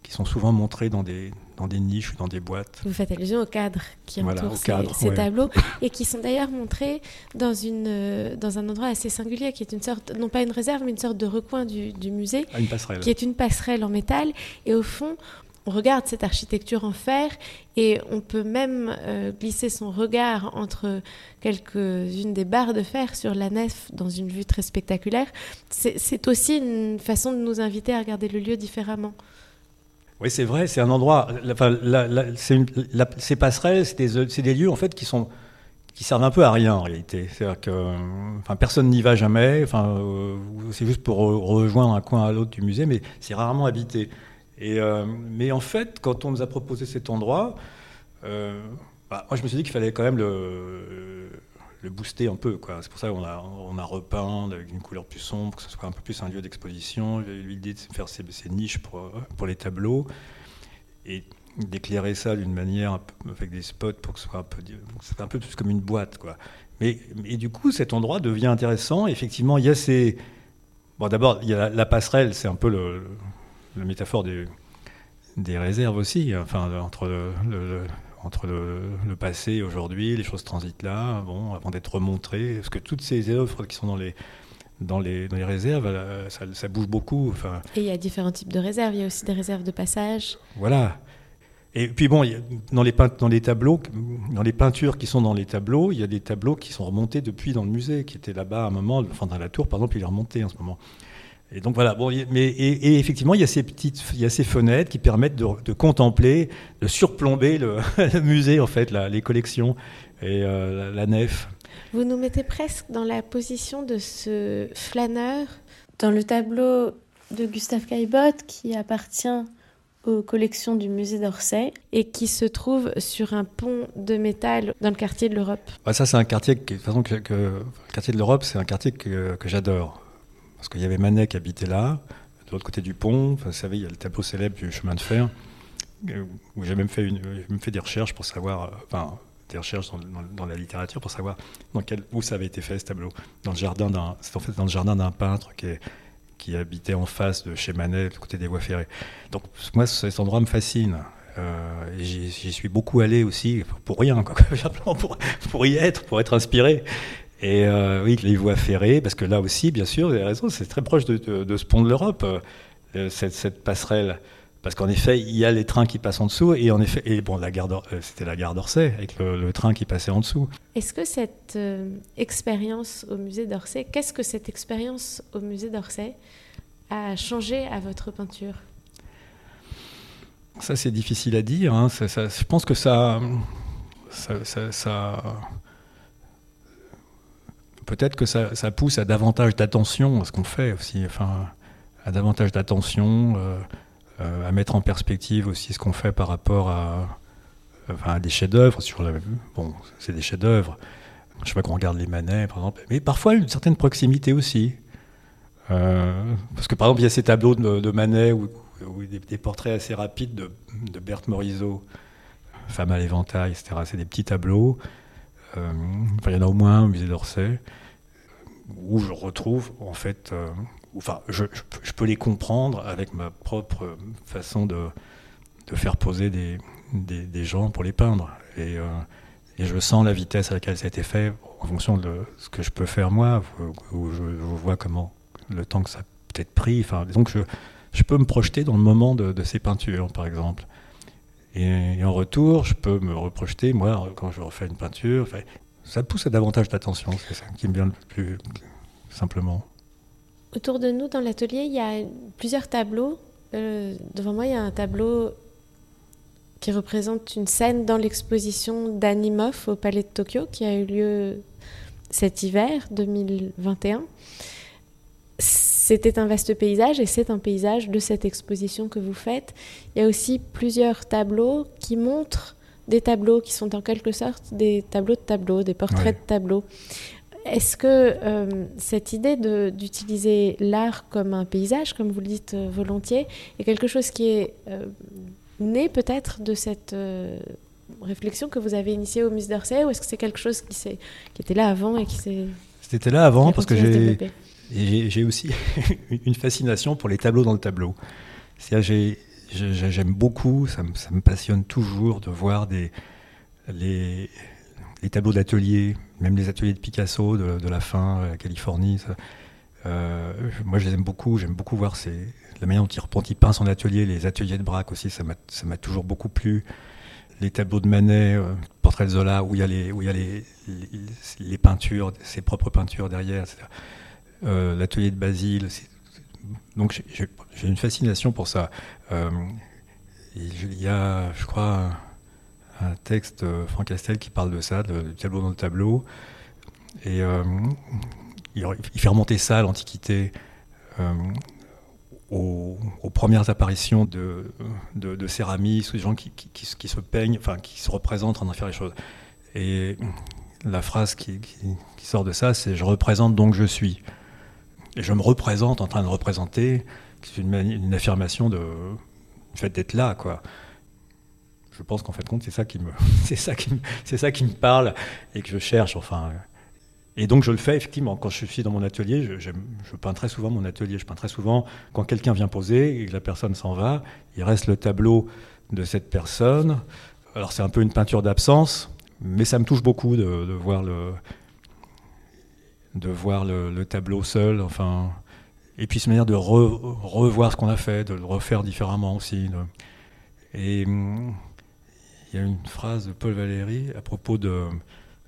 qui sont souvent montrés dans des, dans des niches ou dans des boîtes. Vous faites allusion au cadre qui entoure ces, tableaux et qui sont d'ailleurs montrés dans, une, euh, dans un endroit assez singulier qui est une sorte, non pas une réserve, mais une sorte de recoin du, du musée. Ah, une passerelle. Qui est une passerelle en métal. Et au fond, on regarde cette architecture en fer et on peut même euh, glisser son regard entre quelques-unes des barres de fer sur la nef dans une vue très spectaculaire. C'est aussi une façon de nous inviter à regarder le lieu différemment. Oui, c'est vrai, c'est un endroit. Enfin, ces passerelles, c'est des, lieux en fait qui sont qui servent un peu à rien en réalité. C'est-à-dire que enfin, personne n'y va jamais. Enfin, euh, c'est juste pour rejoindre un coin à l'autre du musée, mais c'est rarement habité. Et, euh, mais en fait, quand on nous a proposé cet endroit, euh, bah, moi je me suis dit qu'il fallait quand même le le booster un peu. C'est pour ça qu'on a, on a repeint avec une couleur plus sombre, que ce soit un peu plus un lieu d'exposition. L'idée de faire ces, niches pour, pour les tableaux et d'éclairer ça d'une manière avec des spots pour que ce soit un peu, un peu plus comme une boîte. Quoi. Mais, et du coup, cet endroit devient intéressant. Effectivement, il y a ces. Bon, d'abord, il y a la, passerelle, c'est un peu le, la métaphore des, des réserves aussi, enfin, entre le entre le, passé et aujourd'hui, les choses transitent là, bon, avant d'être remontrées. Parce que toutes ces œuvres qui sont dans les, dans les, dans les réserves, euh, ça, ça, bouge beaucoup. Enfin, et il y a différents types de réserves. Il y a aussi des réserves de passage. Voilà. Et puis bon, dans les, dans les tableaux, dans les peintures qui sont dans les tableaux, il y a des tableaux qui sont remontés depuis dans le musée, qui étaient là-bas à un moment, enfin dans la tour par exemple, il est remonté en ce moment. Et donc voilà, bon, mais, et, effectivement, il y a ces petites, il y a ces fenêtres qui permettent de, contempler, de surplomber le, musée, en fait, les collections et euh, la, nef. Vous nous mettez presque dans la position de ce flâneur dans le tableau de Gustave Caillebotte qui appartient aux collections du musée d'Orsay et qui se trouve sur un pont de métal dans le quartier de l'Europe. Bah, ça, c'est un quartier, de façon, que, le quartier de l'Europe, c'est un quartier que, que j'adore parce qu'il y avait Manet qui habitait là, de l'autre côté du pont. Vous savez, il y a le tableau célèbre du chemin de fer, où j'ai même fait, des recherches pour savoir, enfin, des recherches dans, la littérature pour savoir où ça avait été fait ce tableau. Dans le jardin d'un, c'est en fait dans le jardin d'un peintre qui, habitait en face de chez Manet, du côté des voies ferrées. Donc moi, cet endroit me fascine. Euh, j'y suis beaucoup allé aussi, pour rien, quoi, pour y être, pour être inspiré. Et euh, oui, les voies ferrées, parce que là aussi, bien sûr, vous avez raison, c'est très proche de, ce pont de l'Europe, euh, cette, passerelle. Parce qu'en effet, il y a les trains qui passent en dessous, et en effet, et bon, la gare euh, c'était la gare d'Orsay, avec le, train qui passait en dessous. Est-ce que cette expérience au musée d'Orsay, qu'est-ce que cette expérience au musée d'Orsay a changé à votre peinture? Ça, c'est difficile à dire. Hein. je pense que ça, ça, ça peut-être que ça, pousse à davantage d'attention à ce qu'on fait aussi, enfin, à davantage d'attention, euh, euh, à mettre en perspective aussi ce qu'on fait par rapport à, enfin, des chefs-d'œuvre. Bon, c'est des chefs-d'œuvre. Je sais pas qu'on regarde les manets, par exemple, mais parfois une certaine proximité aussi. Euh, parce que par exemple, il y a ces tableaux de, Manet ou des, portraits assez rapides de, de Berthe Morisot, Femme à l'éventail, etc. C'est des petits tableaux il y en a au moins un au musée d'Orsay où je retrouve en fait, enfin, je, peux les comprendre avec ma propre façon de, faire poser des, gens pour les peindre. Et, et, je sens la vitesse à laquelle ça a été fait en fonction de ce que je peux faire moi, où je, vois comment le temps que ça a peut-être pris. Enfin, donc je, je peux me projeter dans le moment de, ces peintures, par exemple. Et, en retour, je peux me reprojeter, moi, quand je refais une peinture. ça pousse à davantage d'attention, c'est ça qui me vient le plus simplement. Autour de nous, dans l'atelier, il y a plusieurs tableaux. Euh, devant moi, il y a un tableau qui représente une scène dans l'exposition d'Animov au Palais de Tokyo, qui a eu lieu cet hiver 2021 c'était un vaste paysage et c'est un paysage de cette exposition que vous faites. Il y a aussi plusieurs tableaux qui montrent des tableaux qui sont en quelque sorte des tableaux de tableaux, des portraits de tableaux. Est-ce que euh, cette idée d'utiliser l'art comme un paysage, comme vous le dites euh, volontiers, est quelque chose qui est euh, né peut-être de cette réflexion que vous avez initiée au Musée d'Orsay ou est-ce que c'est quelque chose qui, qui était là avant et qui s'est... C'était là avant parce que j'ai et j'ai aussi une fascination pour les tableaux dans le tableau. J'aime beaucoup, ça me, passionne toujours de voir les, tableaux d'atelier, même les ateliers de Picasso de, la fin, la Californie. Euh, moi, je les aime beaucoup. J'aime beaucoup voir la manière dont il, il peint son atelier, les ateliers de Braque aussi, ça m'a toujours beaucoup plu. Les tableaux de Manet, euh, portrait de Zola, où il y a les, les peintures, ses propres peintures derrière, etc. Euh, l'atelier de Basile. Donc j'ai une fascination pour ça. Euh, il y a, je crois, un, texte, euh, Franck Castel, qui parle de ça, du tableau dans le tableau. Et il, fait remonter ça à l'Antiquité. Aux, premières apparitions de, de, de des gens qui, se peignent, enfin qui se représentent en train de faire les choses. Et la phrase qui sort de ça, c'est Je représente donc je suis. Et je me représente en train de représenter, c'est une, affirmation de, du fait d'être là, quoi. Je pense qu'en fait compte, c'est ça qui me, c'est ça qui c'est ça qui me parle et que je cherche, enfin. Et donc je le fais effectivement quand je suis dans mon atelier. Je, peins très souvent mon atelier. Je peins très souvent quand quelqu'un vient poser et que la personne s'en va. Il reste le tableau de cette personne. Alors c'est un peu une peinture d'absence, mais ça me touche beaucoup de voir le, de voir le, tableau seul, enfin, et puis cette manière de revoir ce qu'on a fait, de le refaire différemment aussi. Et hum, il y a une phrase de Paul Valéry à propos de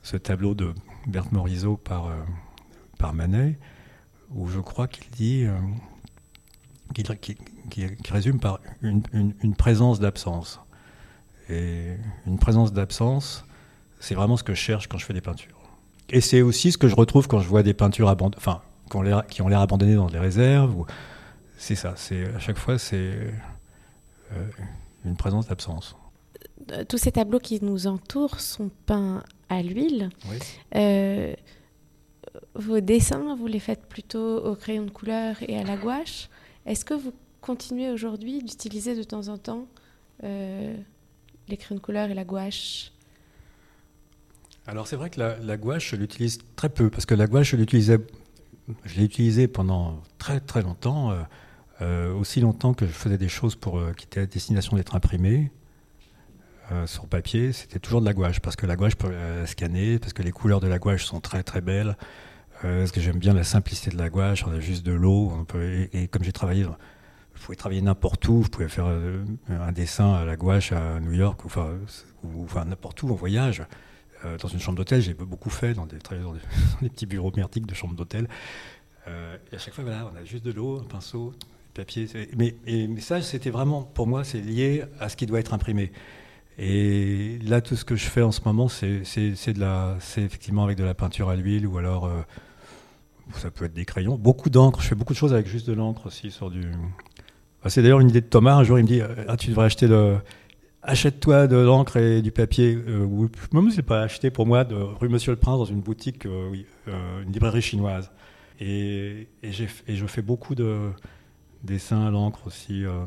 ce tableau de Berthe Morisot par, euh, par Manet, où je crois qu'il dit, euh, qu'il résume par une, une présence d'absence. Et une présence d'absence, c'est vraiment ce que je cherche quand je fais des peintures. Et c'est aussi ce que je retrouve quand je vois des peintures abandonnées, enfin, qui ont l'air abandonnées dans des réserves. C'est ça, c'est à chaque fois c'est euh, une présence d'absence. Euh, tous ces tableaux qui nous entourent sont peints à l'huile. Euh, vos dessins, vous les faites plutôt au crayon de couleur et à la gouache. Est-ce que vous continuez aujourd'hui d'utiliser de temps en temps les crayons de couleur et la gouache? Alors c'est vrai que la, gouache, je l'utilise très peu, parce que la gouache, je l'utilisais, je l'ai utilisée pendant très très longtemps, euh, euh, aussi longtemps que je faisais des choses pour, euh, qui étaient à destination d'être imprimées sur papier, c'était toujours de la gouache, parce que la gouache peut scanner, parce que les couleurs de la gouache sont très très belles, parce que j'aime bien la simplicité de la gouache, on a juste de l'eau, et, comme j'ai travaillé, je pouvais travailler n'importe où, je pouvais faire un dessin à la gouache à New York, ou, enfin n'importe où en voyage. Euh, dans une chambre d'hôtel, j'ai beaucoup fait dans des, petits bureaux merdiques de chambre d'hôtel. Euh, et à chaque fois, voilà, on a juste de l'eau, un pinceau, du papier. Mais, ça, c'était vraiment, pour moi, c'est lié à ce qui doit être imprimé. Et là, tout ce que je fais en ce moment, c'est effectivement avec de la peinture à l'huile ou alors euh, ça peut être des crayons. Beaucoup d'encre. Je fais beaucoup de choses avec juste de l'encre aussi sur du. Ah, c'est d'ailleurs une idée de Thomas. Un jour, il me dit ah, tu devrais acheter de achète-toi de l'encre et du papier. Euh, même si pas acheté pour moi de rue Monsieur le Prince dans une boutique, euh, euh, une librairie chinoise. Et, je fais beaucoup de dessins à l'encre aussi euh,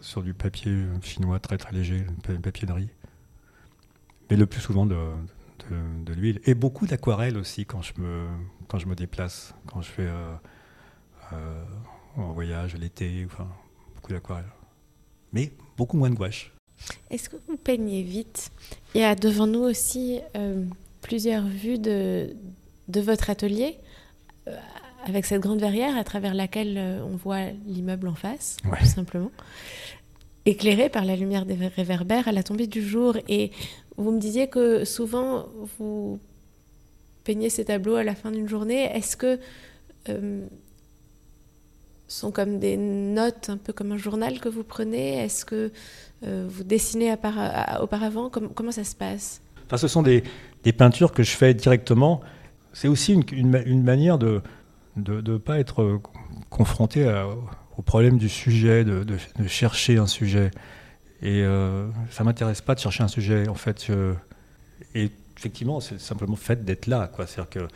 sur du papier chinois très très léger, papier de riz. Mais le plus souvent de, l'huile. Et beaucoup d'aquarelle aussi quand je, me, quand je me déplace, quand je fais en voyage l'été, enfin, beaucoup d'aquarelle. Mais beaucoup moins de gouache. Est-ce que vous peignez vite Il y a devant nous aussi plusieurs vues de, de votre atelier avec cette grande verrière à travers laquelle euh, on voit l'immeuble en face, tout simplement, éclairé par la lumière des réverbères à la tombée du jour. Et vous me disiez que souvent vous peignez ces tableaux à la fin d'une journée. Est-ce que euh, sont comme des notes, un peu comme un journal que vous prenez Est-ce que euh, vous dessinez auparavant? Comment, ça se passe? Enfin, Ce sont des, peintures que je fais directement. C'est aussi une, manière de, ne pas être euh, confronté au problème du sujet, de, chercher un sujet. Et euh, ça m'intéresse pas de chercher un sujet, en fait. et effectivement, c'est simplement le fait d'être là. C'est-à-dire que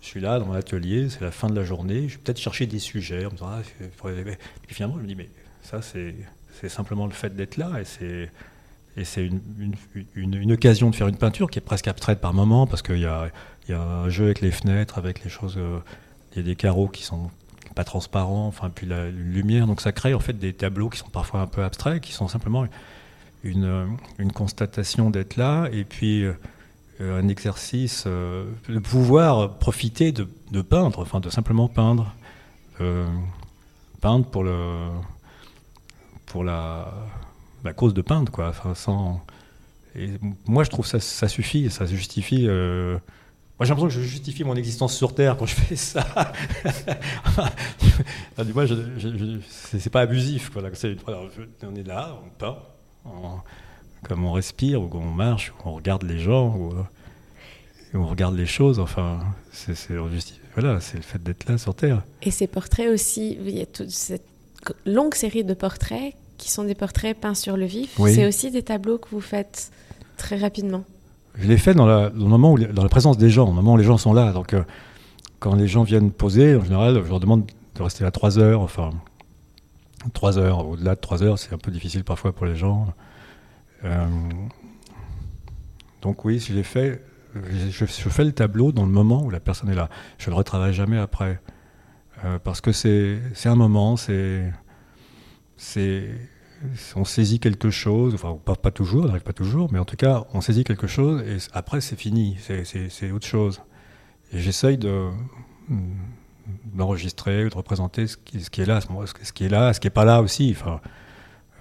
je suis là dans mon atelier, c'est la fin de la journée, je vais peut-être chercher des sujets, en me disant, ah, puis finalement, je me dis, mais ça, c'est simplement le fait d'être là, et c'est une, occasion de faire une peinture qui est presque abstraite par moment, parce qu'il y a, y a, un jeu avec les fenêtres, avec les choses euh, il y a des carreaux qui sont pas transparents, enfin puis la lumière, donc ça crée en fait des tableaux qui sont parfois un peu abstraits, qui sont simplement une, une constatation d'être là, et puis euh, un exercice, euh, de pouvoir profiter de, de, peindre, enfin de simplement peindre, euh, peindre pour le pour la, la cause de peindre quoi, enfin, sans moi je trouve ça ça suffit, ça justifie moi, j'ai l'impression que je justifie mon existence sur Terre quand je fais ça. du moins, c'est pas abusif. On est là, on peint, comme on respire, ou on marche, ou on regarde les gens, ou, on regarde les choses. Enfin, c'est voilà, c'est le fait d'être là sur Terre. Et ces portraits aussi, il y a toute cette longue série de portraits qui sont des portraits peints sur le vif. C'est aussi des tableaux que vous faites très rapidement. Je l'ai fait dans, la, le moment où, dans la présence des gens, au moment où les gens sont là. Donc, euh, quand les gens viennent poser, en général, je leur demande de rester là trois heures. Enfin, trois heures. Au-delà de trois heures, c'est un peu difficile parfois pour les gens. Euh, donc oui, si j'ai fait, je, fais le tableau dans le moment où la personne est là. Je ne le retravaille jamais après. Euh, parce que c'est un moment, on saisit quelque chose, enfin pas, pas toujours, on n'arrive pas toujours, mais en tout cas on saisit quelque chose et après c'est fini, c'est autre chose. Et j'essaye de d'enregistrer ou de représenter ce qui, est là, ce qui est là, ce qui est pas là aussi.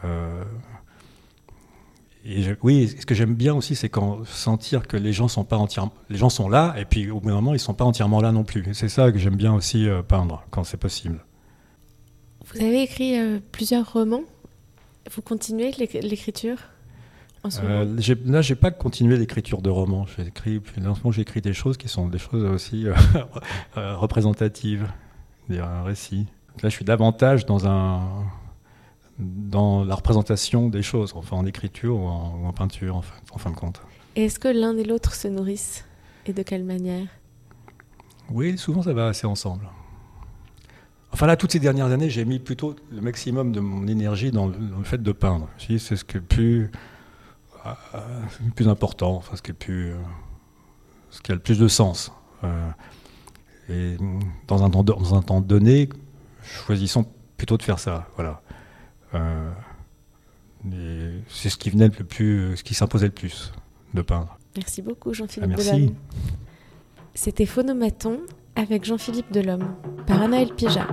Euh, et oui, ce que j'aime bien aussi, c'est quand sentir que les gens sont pas entièrement, les gens sont là, et puis au bout d'un moment, ils sont pas entièrement là non plus. C'est ça que j'aime bien aussi euh, peindre quand c'est possible. Vous avez écrit euh, plusieurs romans vous continuez l'écriture en ce euh, Là, j'ai pas continué l'écriture de romans. J'ai écrit, j'ai écrit des choses qui sont des choses aussi euh, représentatives, un récit. Là, je suis davantage dans un dans la représentation des choses, enfin en écriture ou en, peinture, en fin, en fin, de compte. est-ce que l'un et l'autre se nourrissent Et de quelle manière? Oui, souvent ça va assez ensemble. Enfin là, toutes ces dernières années, j'ai mis plutôt le maximum de mon énergie dans le, fait de peindre. C'est ce qui est plus, euh, plus important, enfin, ce qui est plus, euh, ce qui a le plus de sens. Euh, et dans un, temps, dans un temps donné, choisissons plutôt de faire ça. Voilà. C'est ce qui venait le plus, ce qui s'imposait le plus de peindre. Merci beaucoup, Jean-Philippe ah, Delhomme. C'était Phonomaton avec Jean-Philippe Delhomme par Anaël Pija.